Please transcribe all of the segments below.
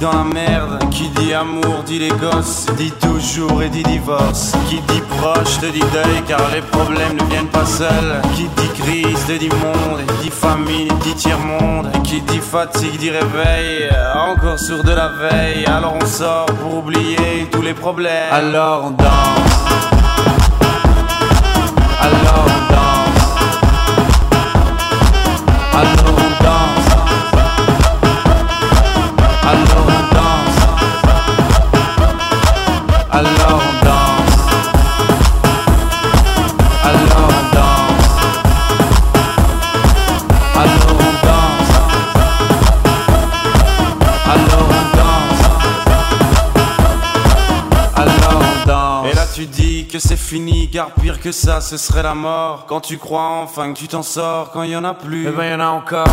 dans la merde, qui dit amour dit les gosses, dit toujours et dit divorce, qui dit proche te dit deuil car les problèmes ne viennent pas seuls, qui dit crise te dit monde, dit famine dit tiers-monde, qui dit fatigue dit réveil, encore sur de la veille, alors on sort pour oublier tous les problèmes. Alors on danse. Car pire que ça, ce serait la mort. Quand tu crois enfin que tu t'en sors, quand il y en a plus, Eh ben y'en a encore.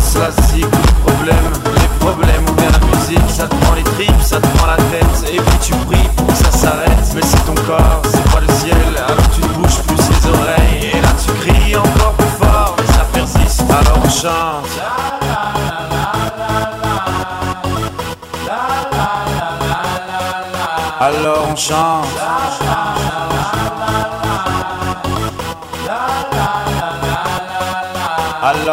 cela zig, les problèmes, les problèmes ou bien la musique, ça te prend les tripes, ça te prend la tête, et puis tu pries pour que ça s'arrête. Mais c'est ton corps, c'est pas le ciel, alors tu te bouges plus les oreilles, et là tu cries encore plus fort, mais ça persiste. Alors on chante. Alors on chante.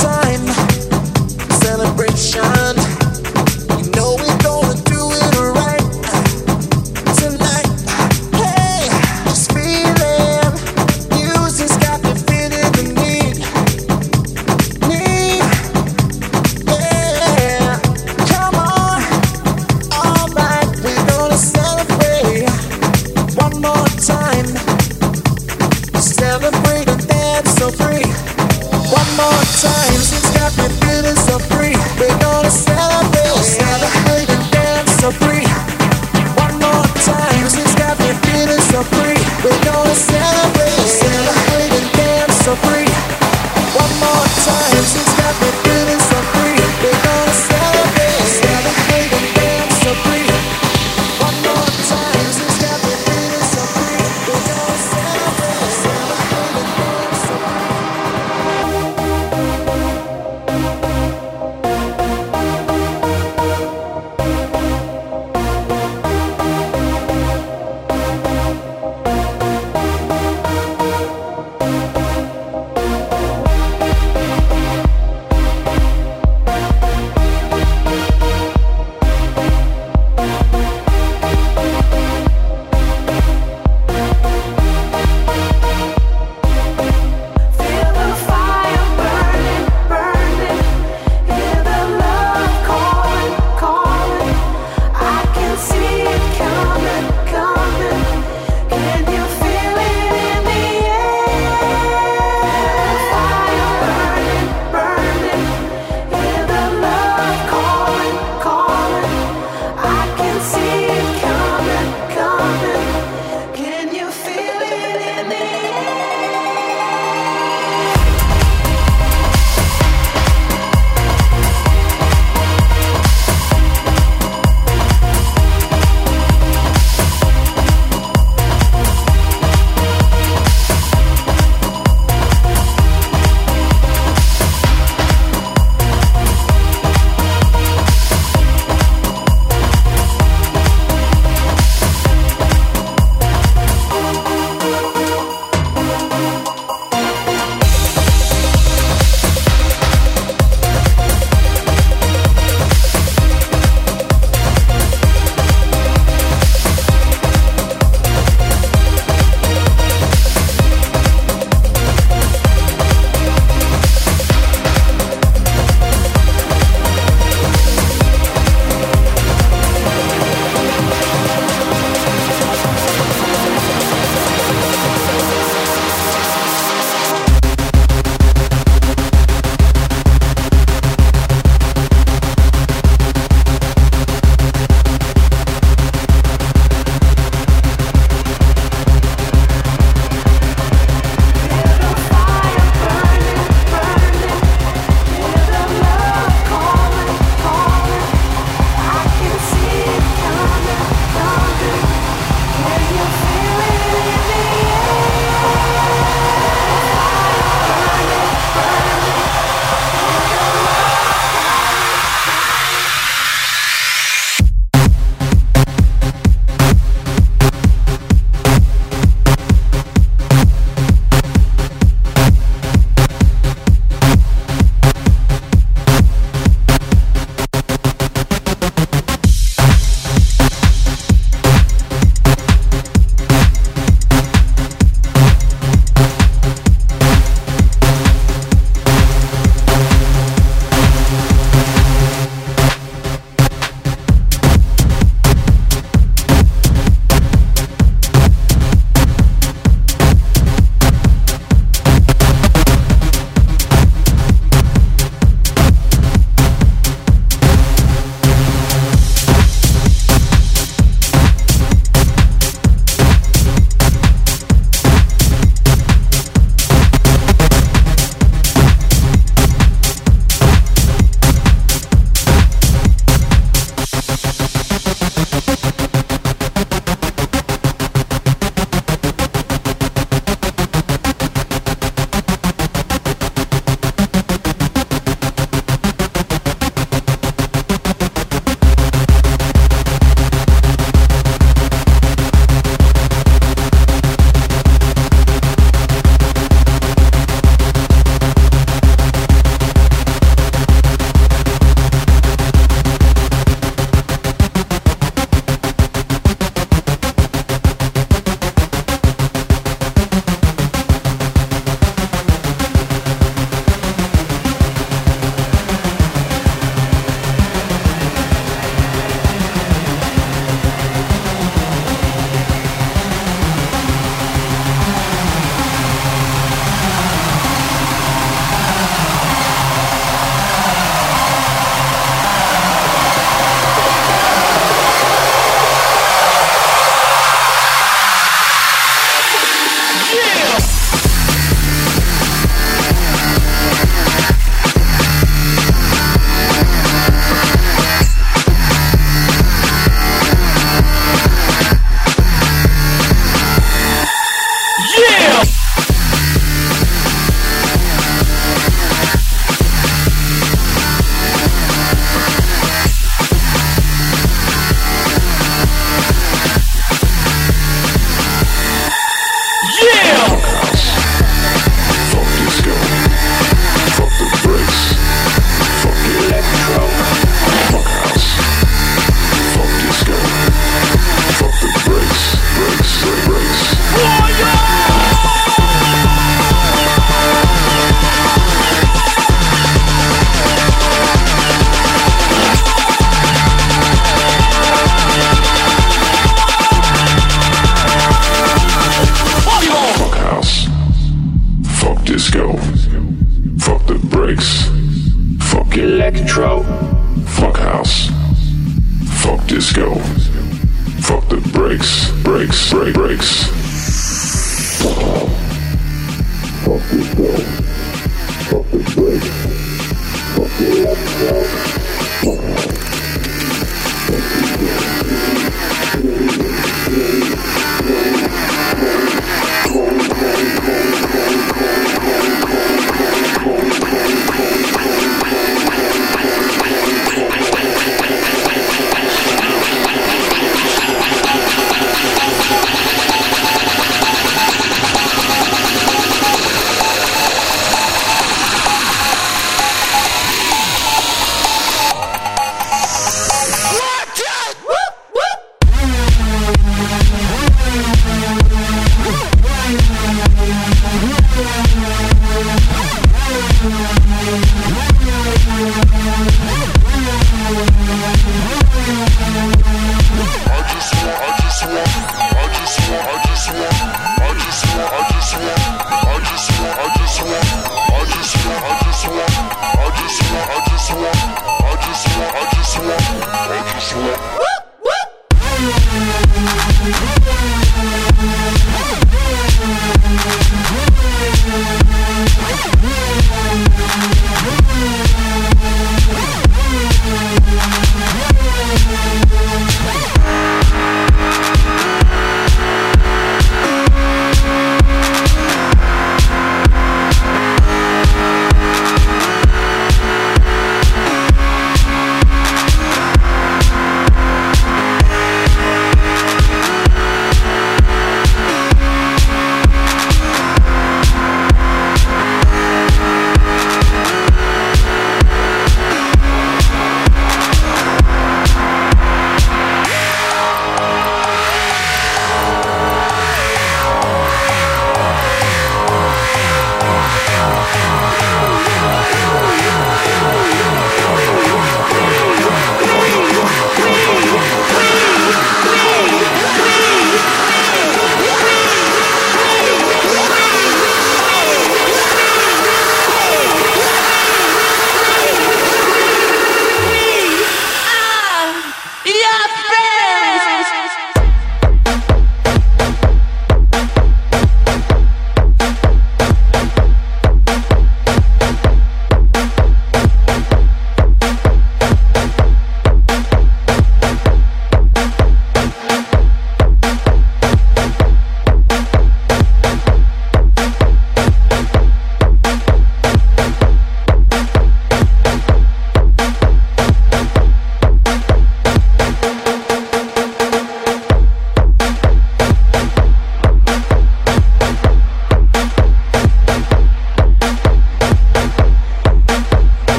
time celebration.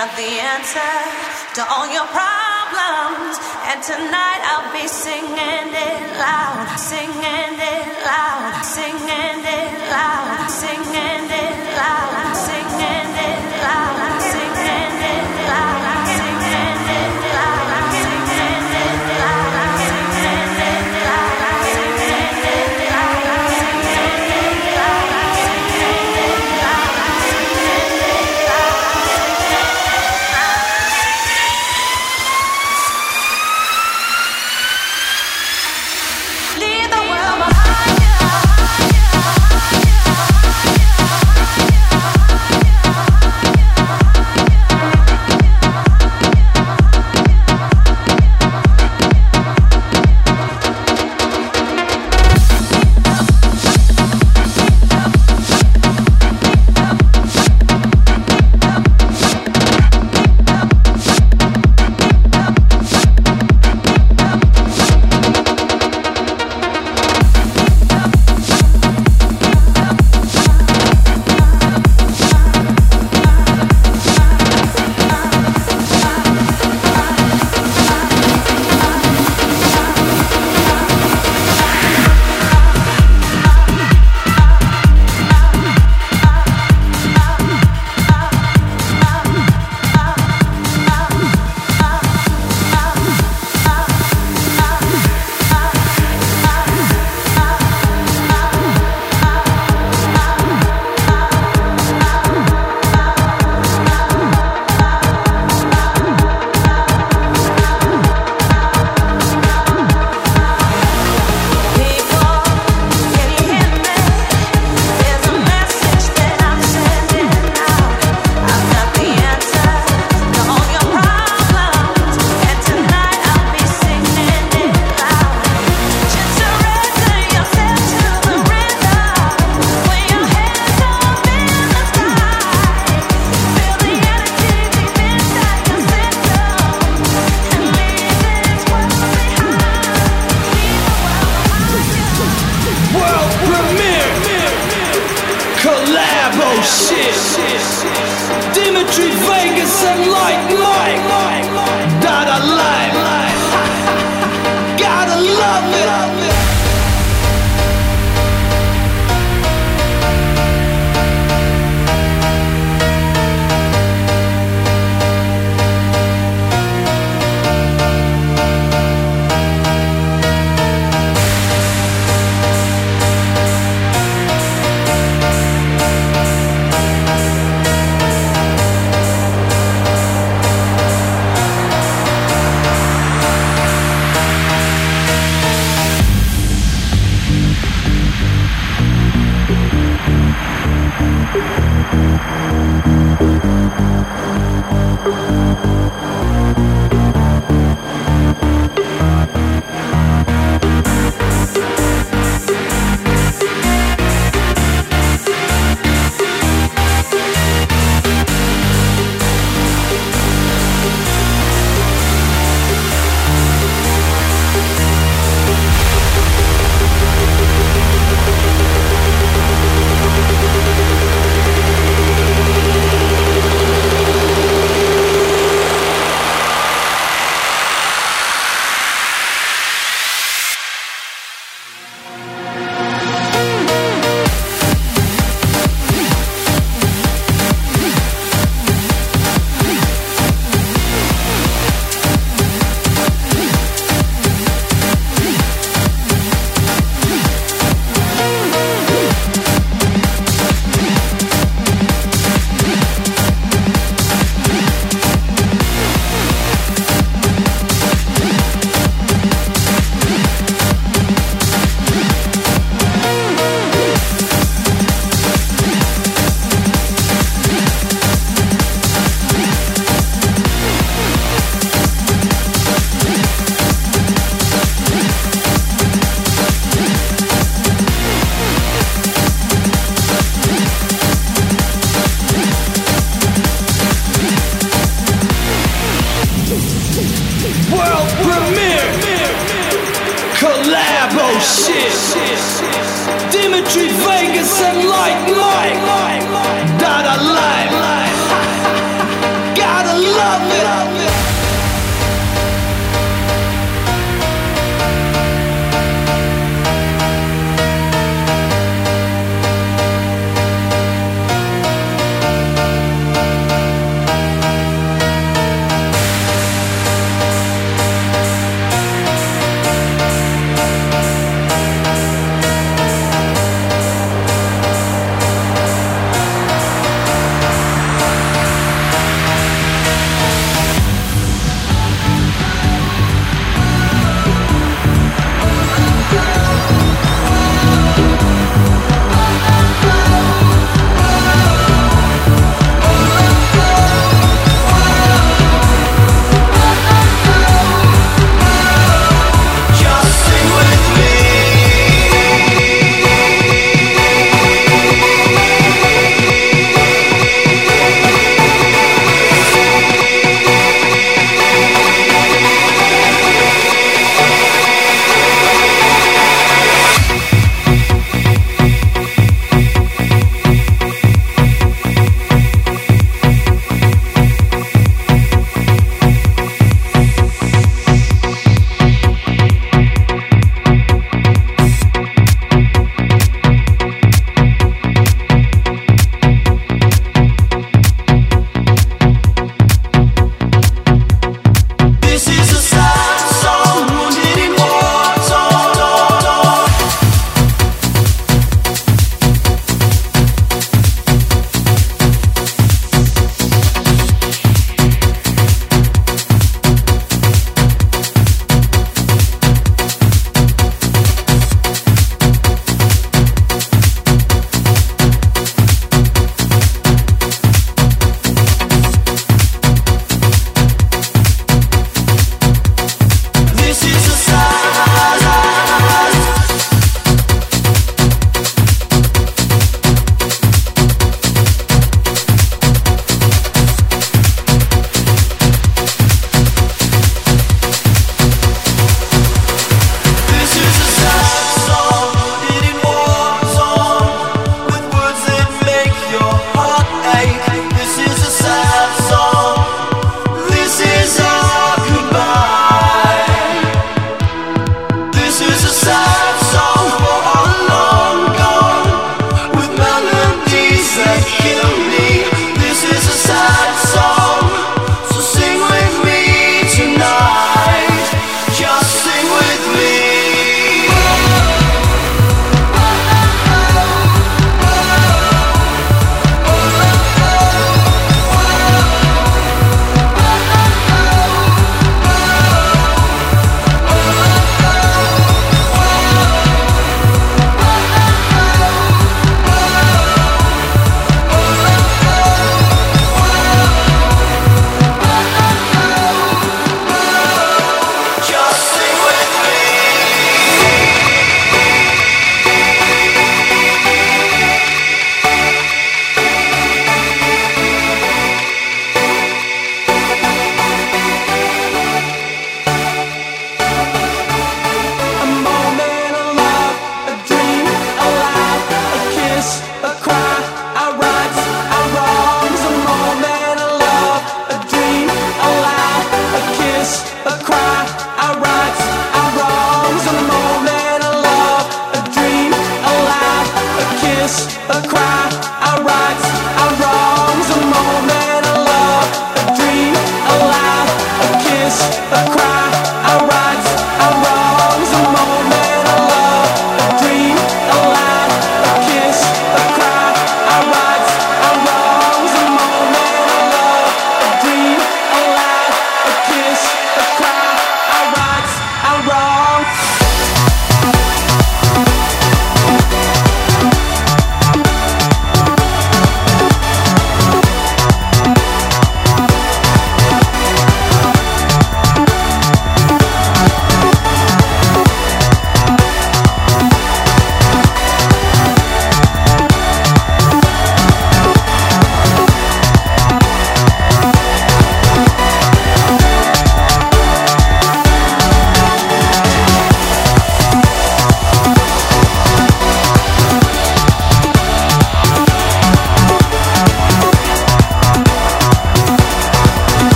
not the answer.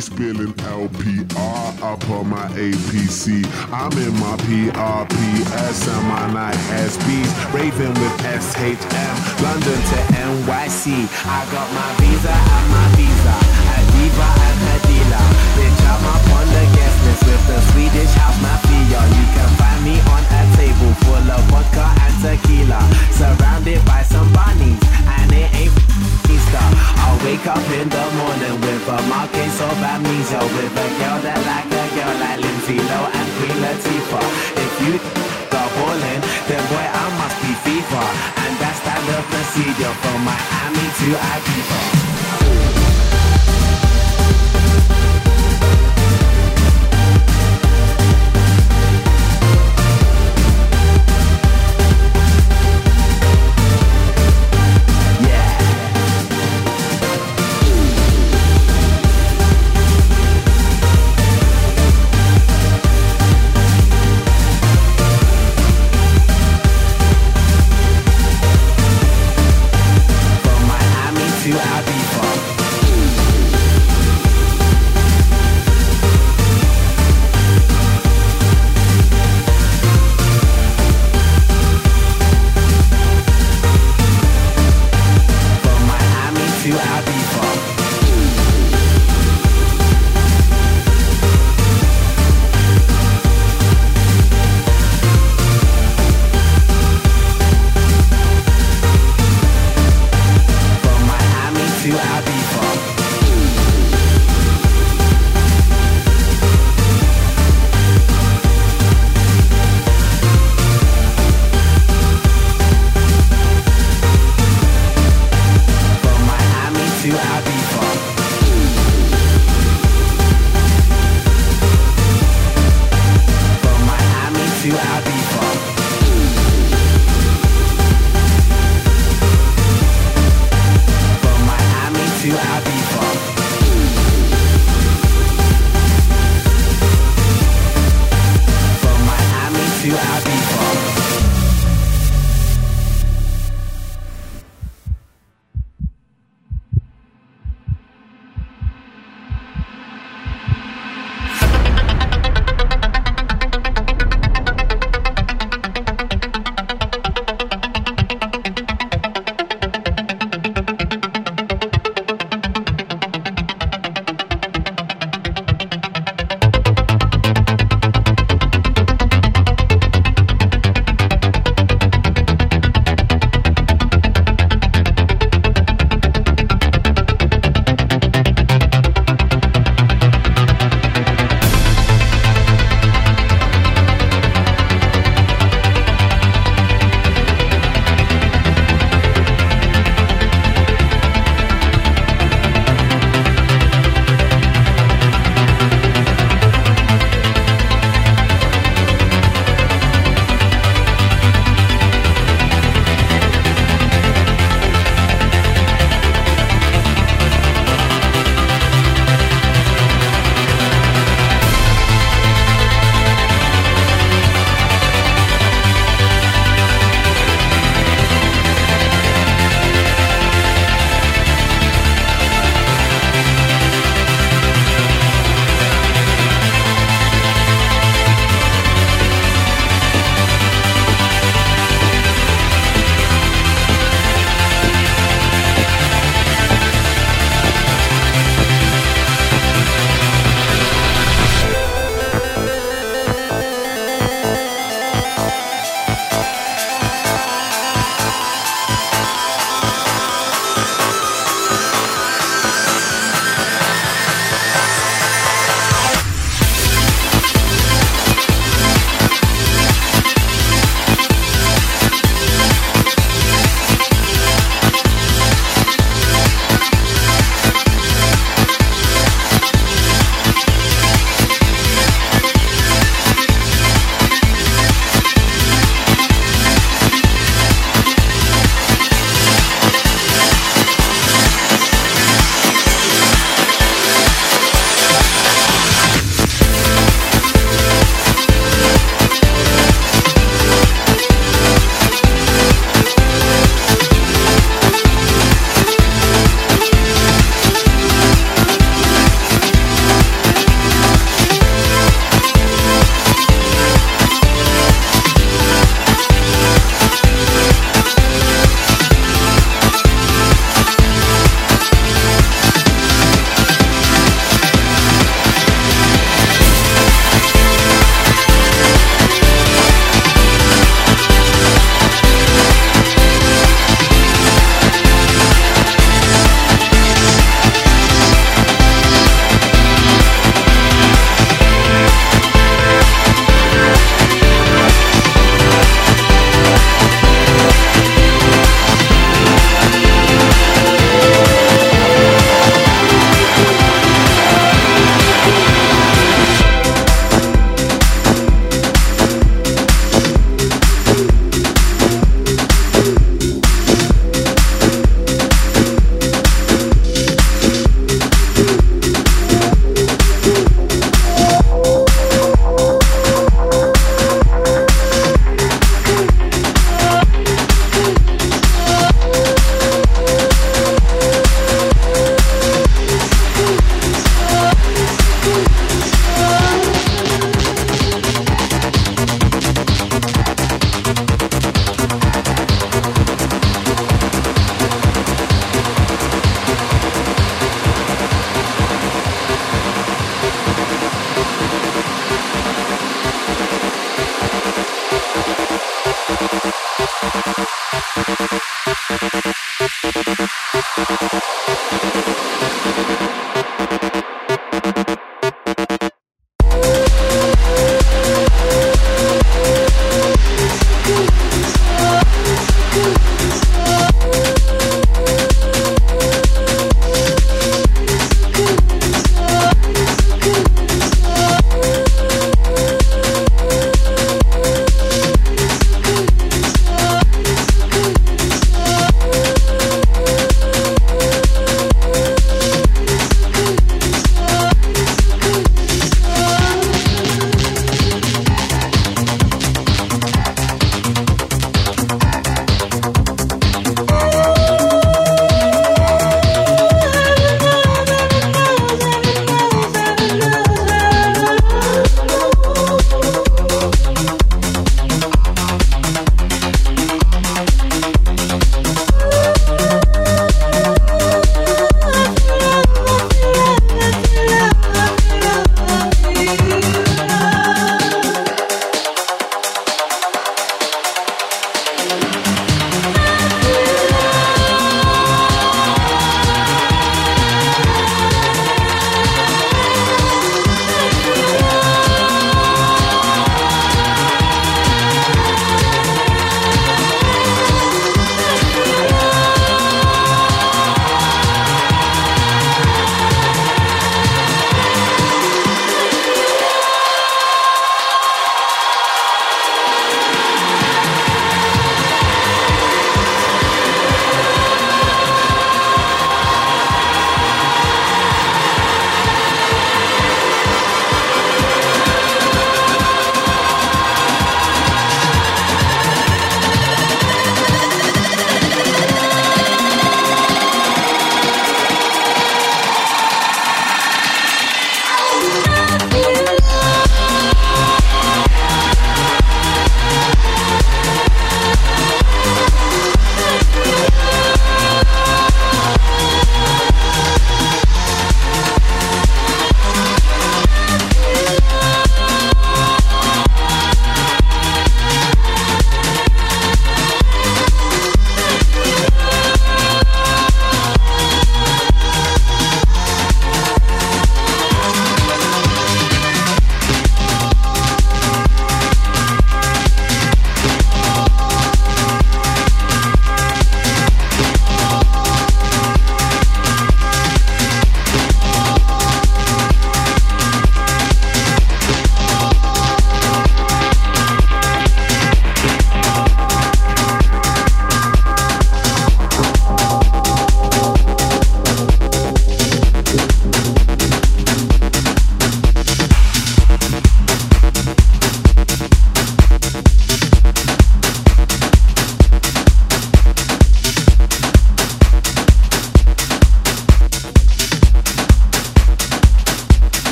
Spilling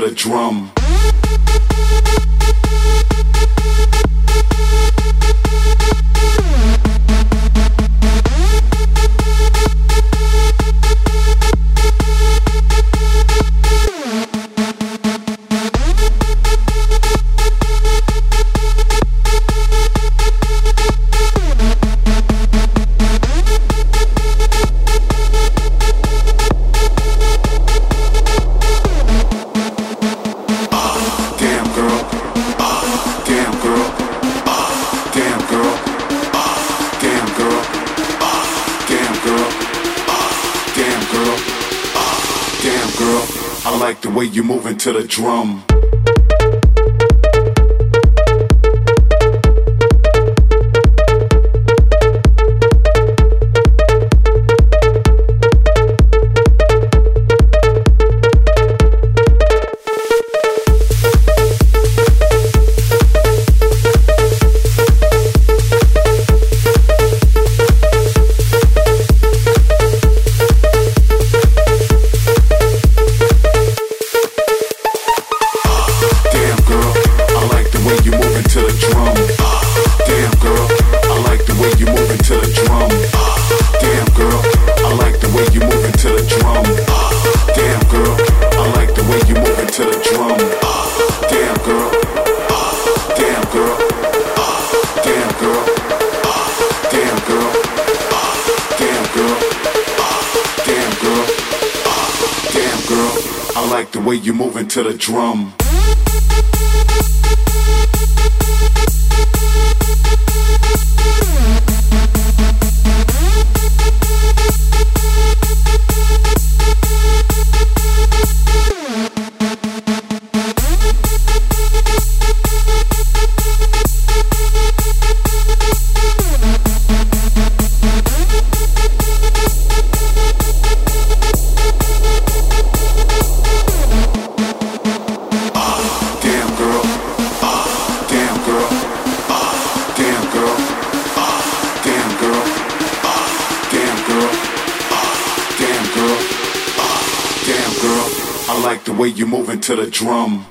the drum. Drum. Drum.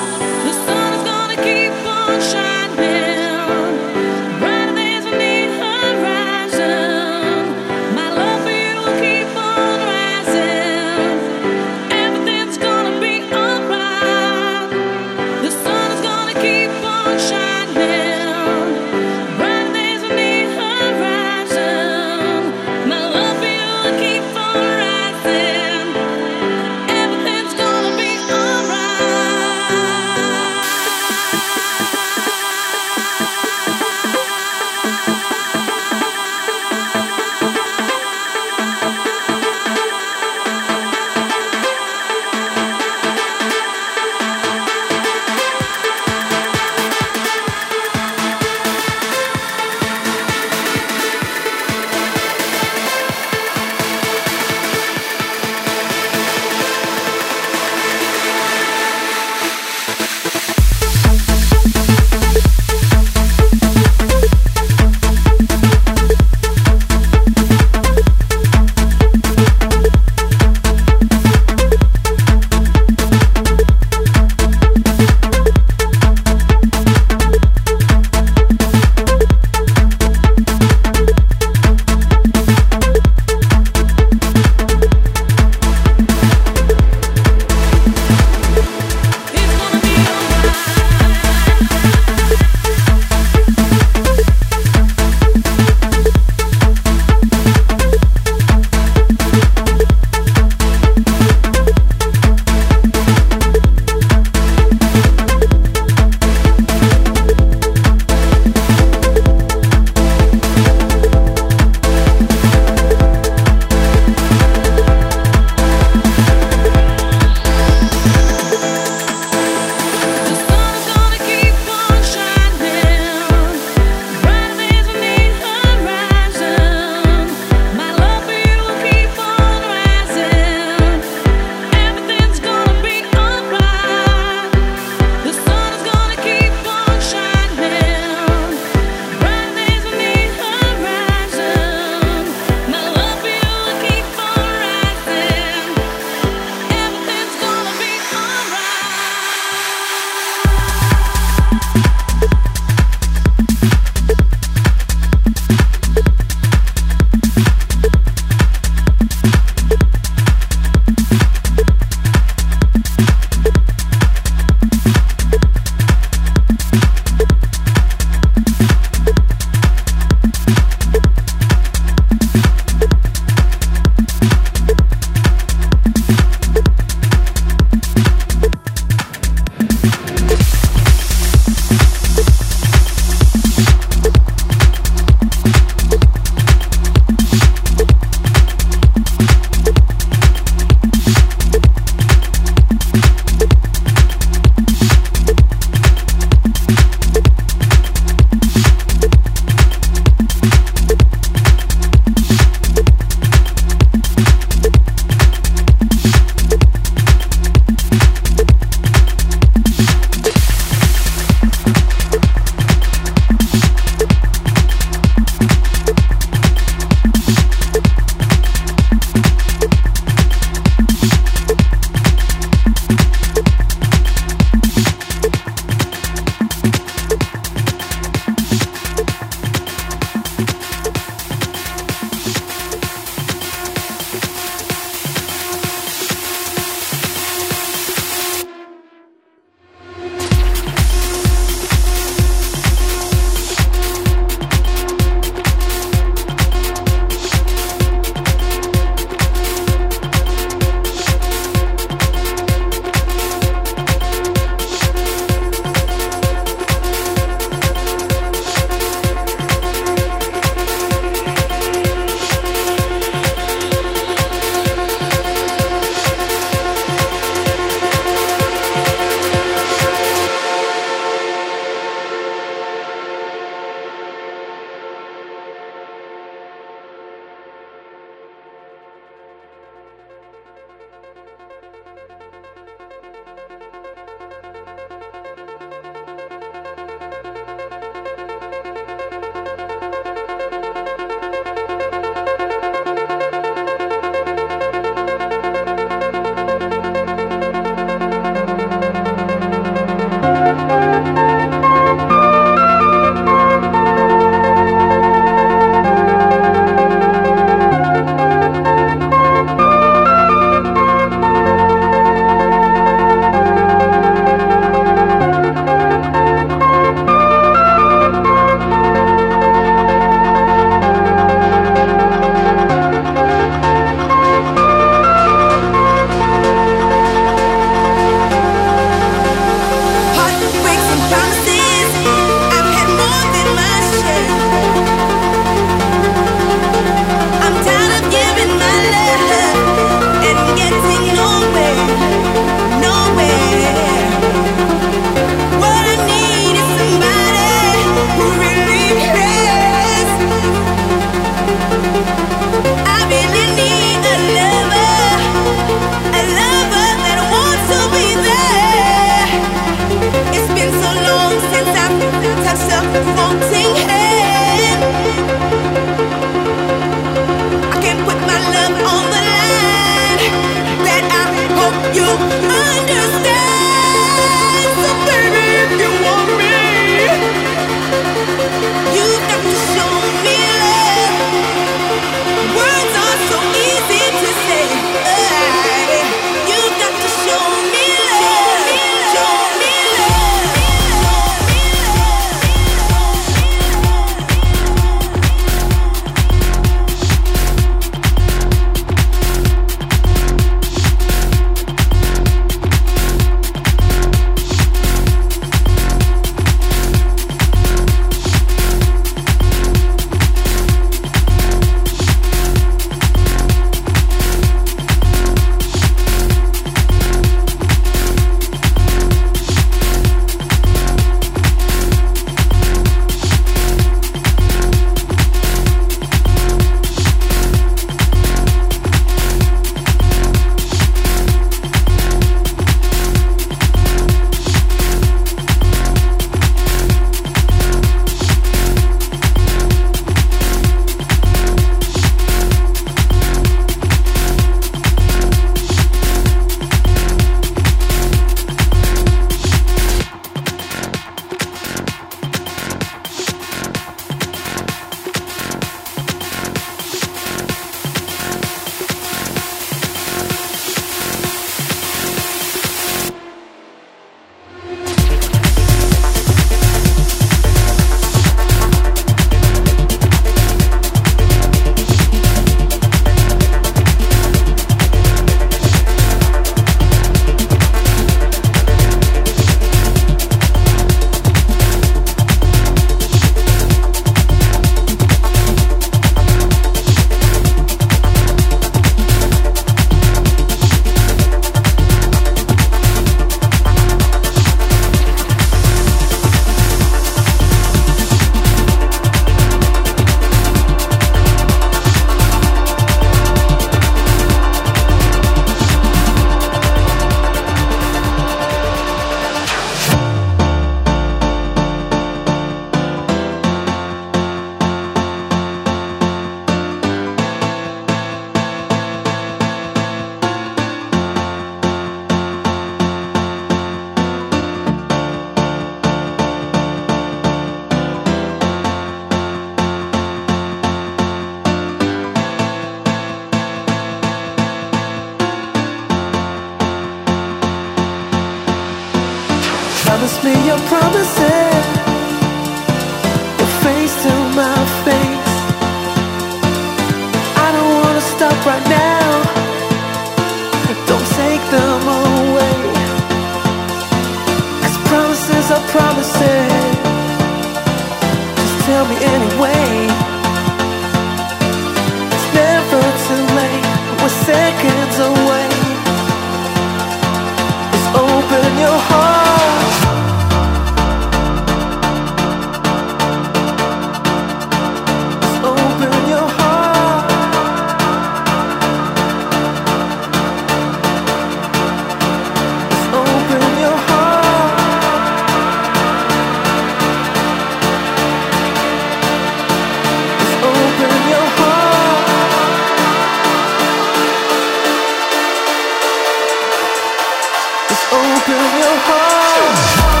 Open your heart.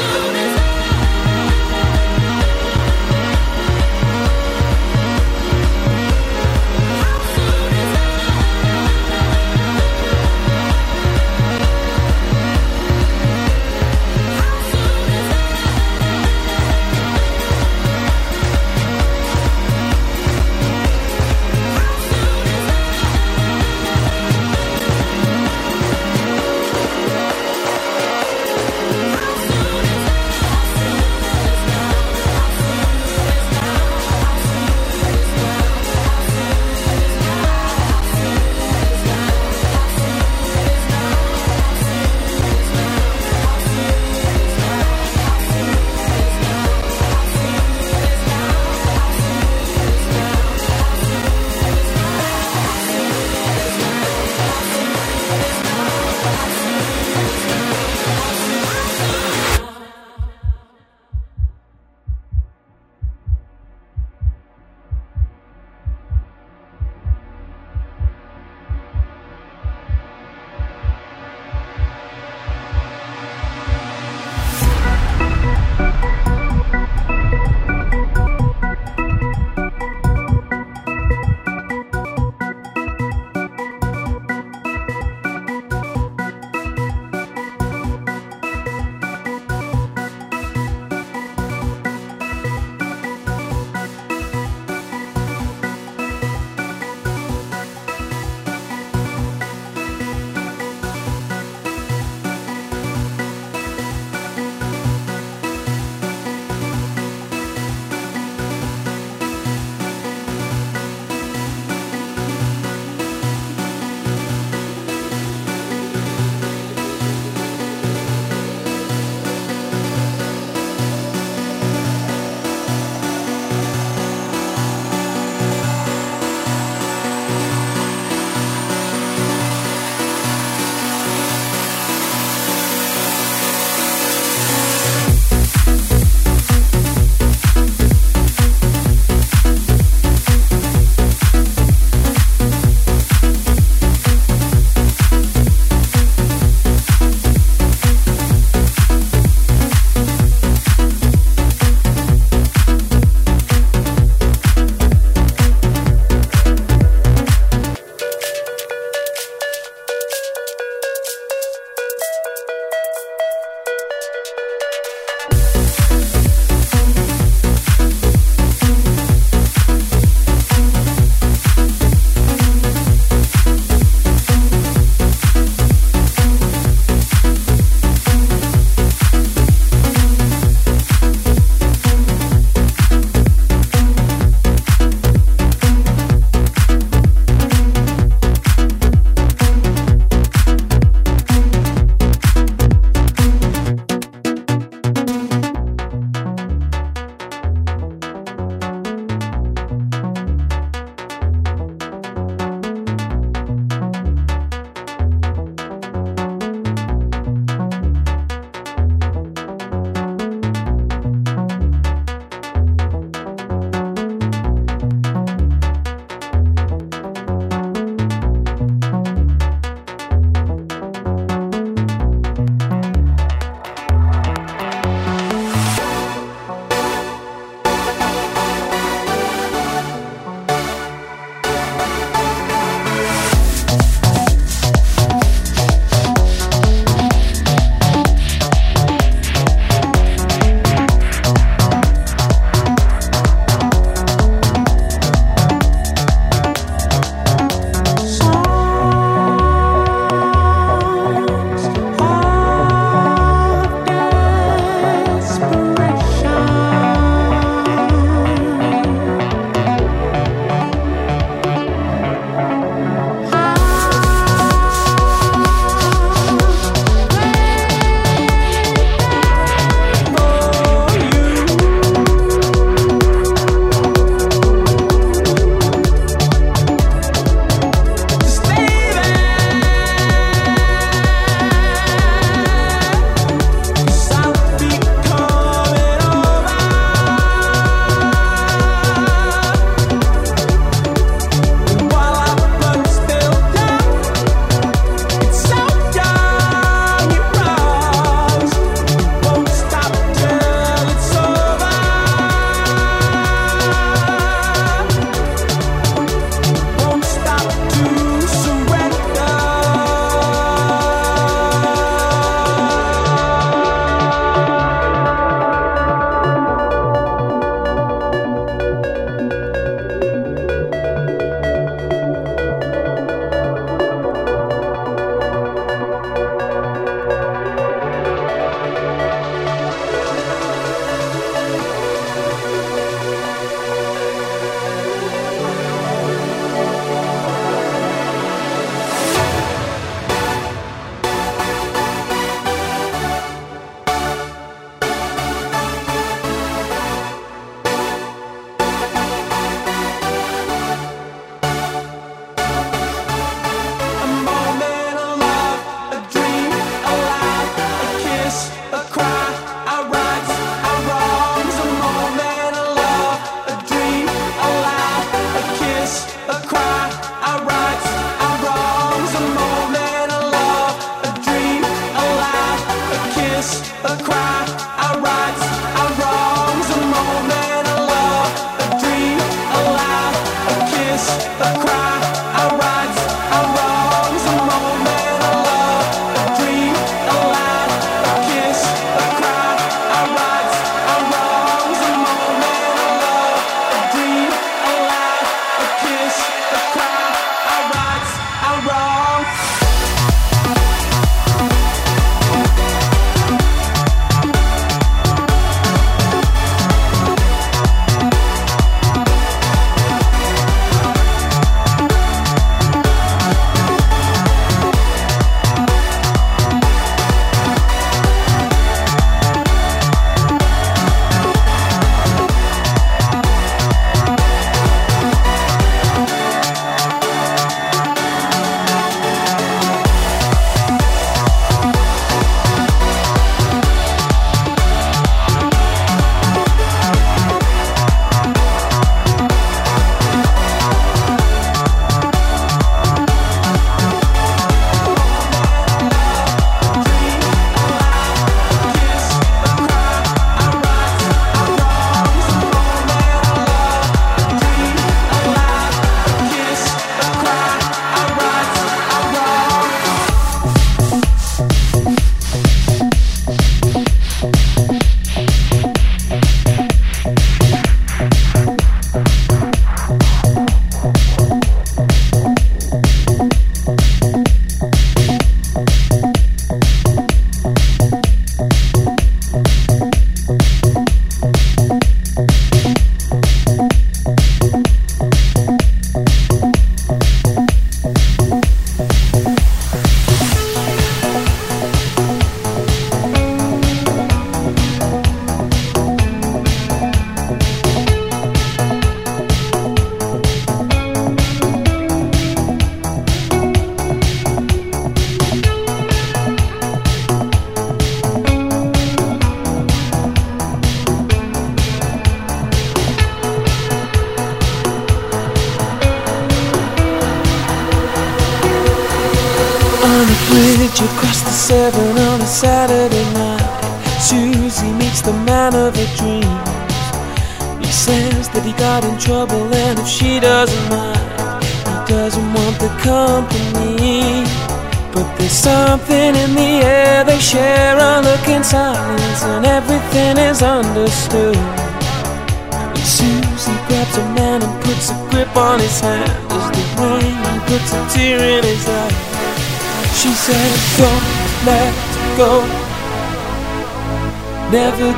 soon as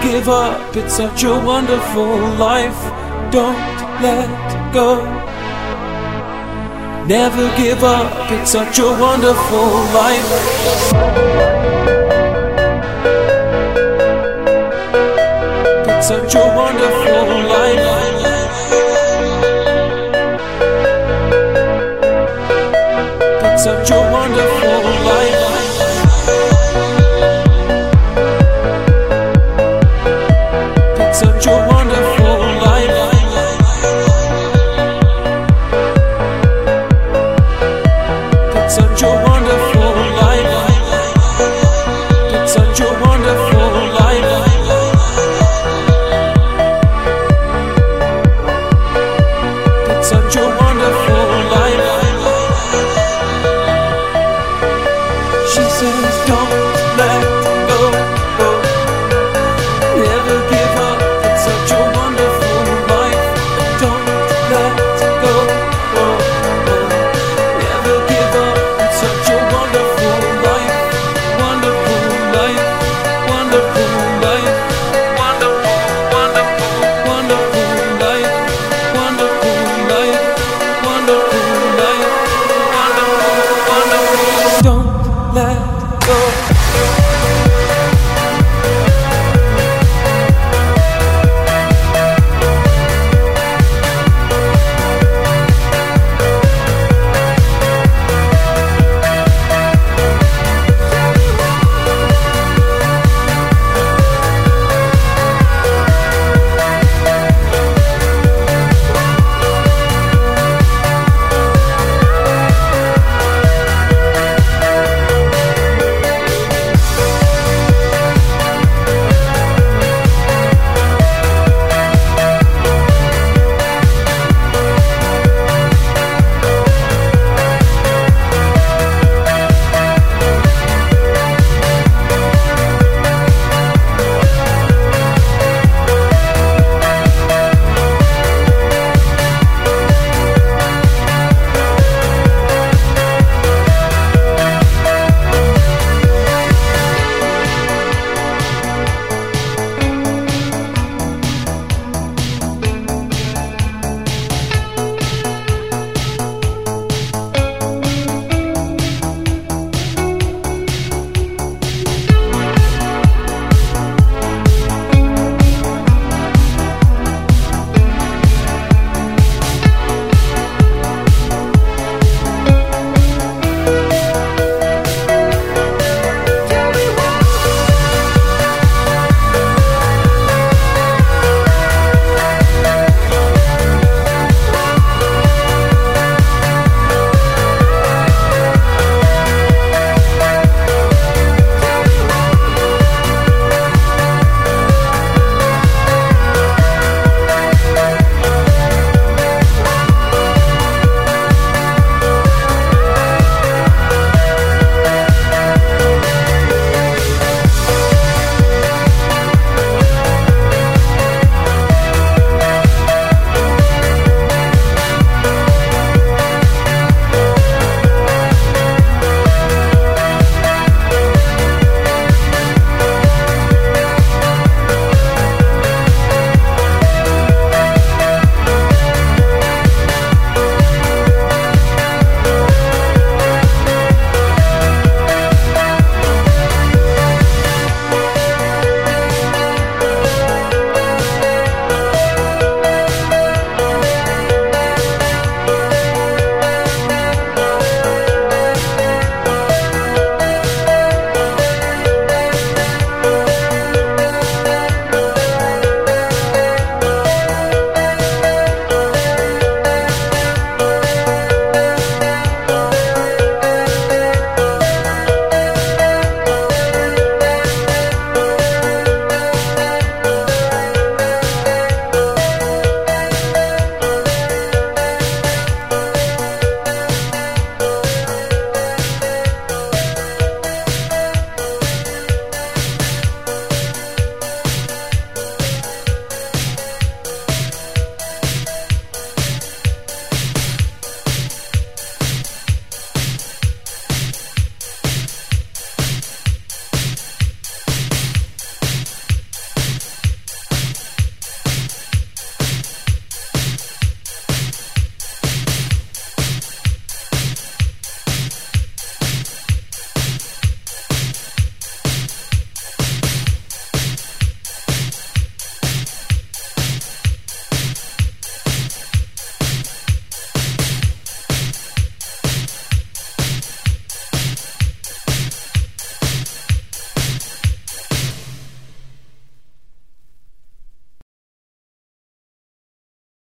give up, it's such a wonderful life. Don't let go. Never give up, it's such a wonderful life. It's such a wonderful life. your honor.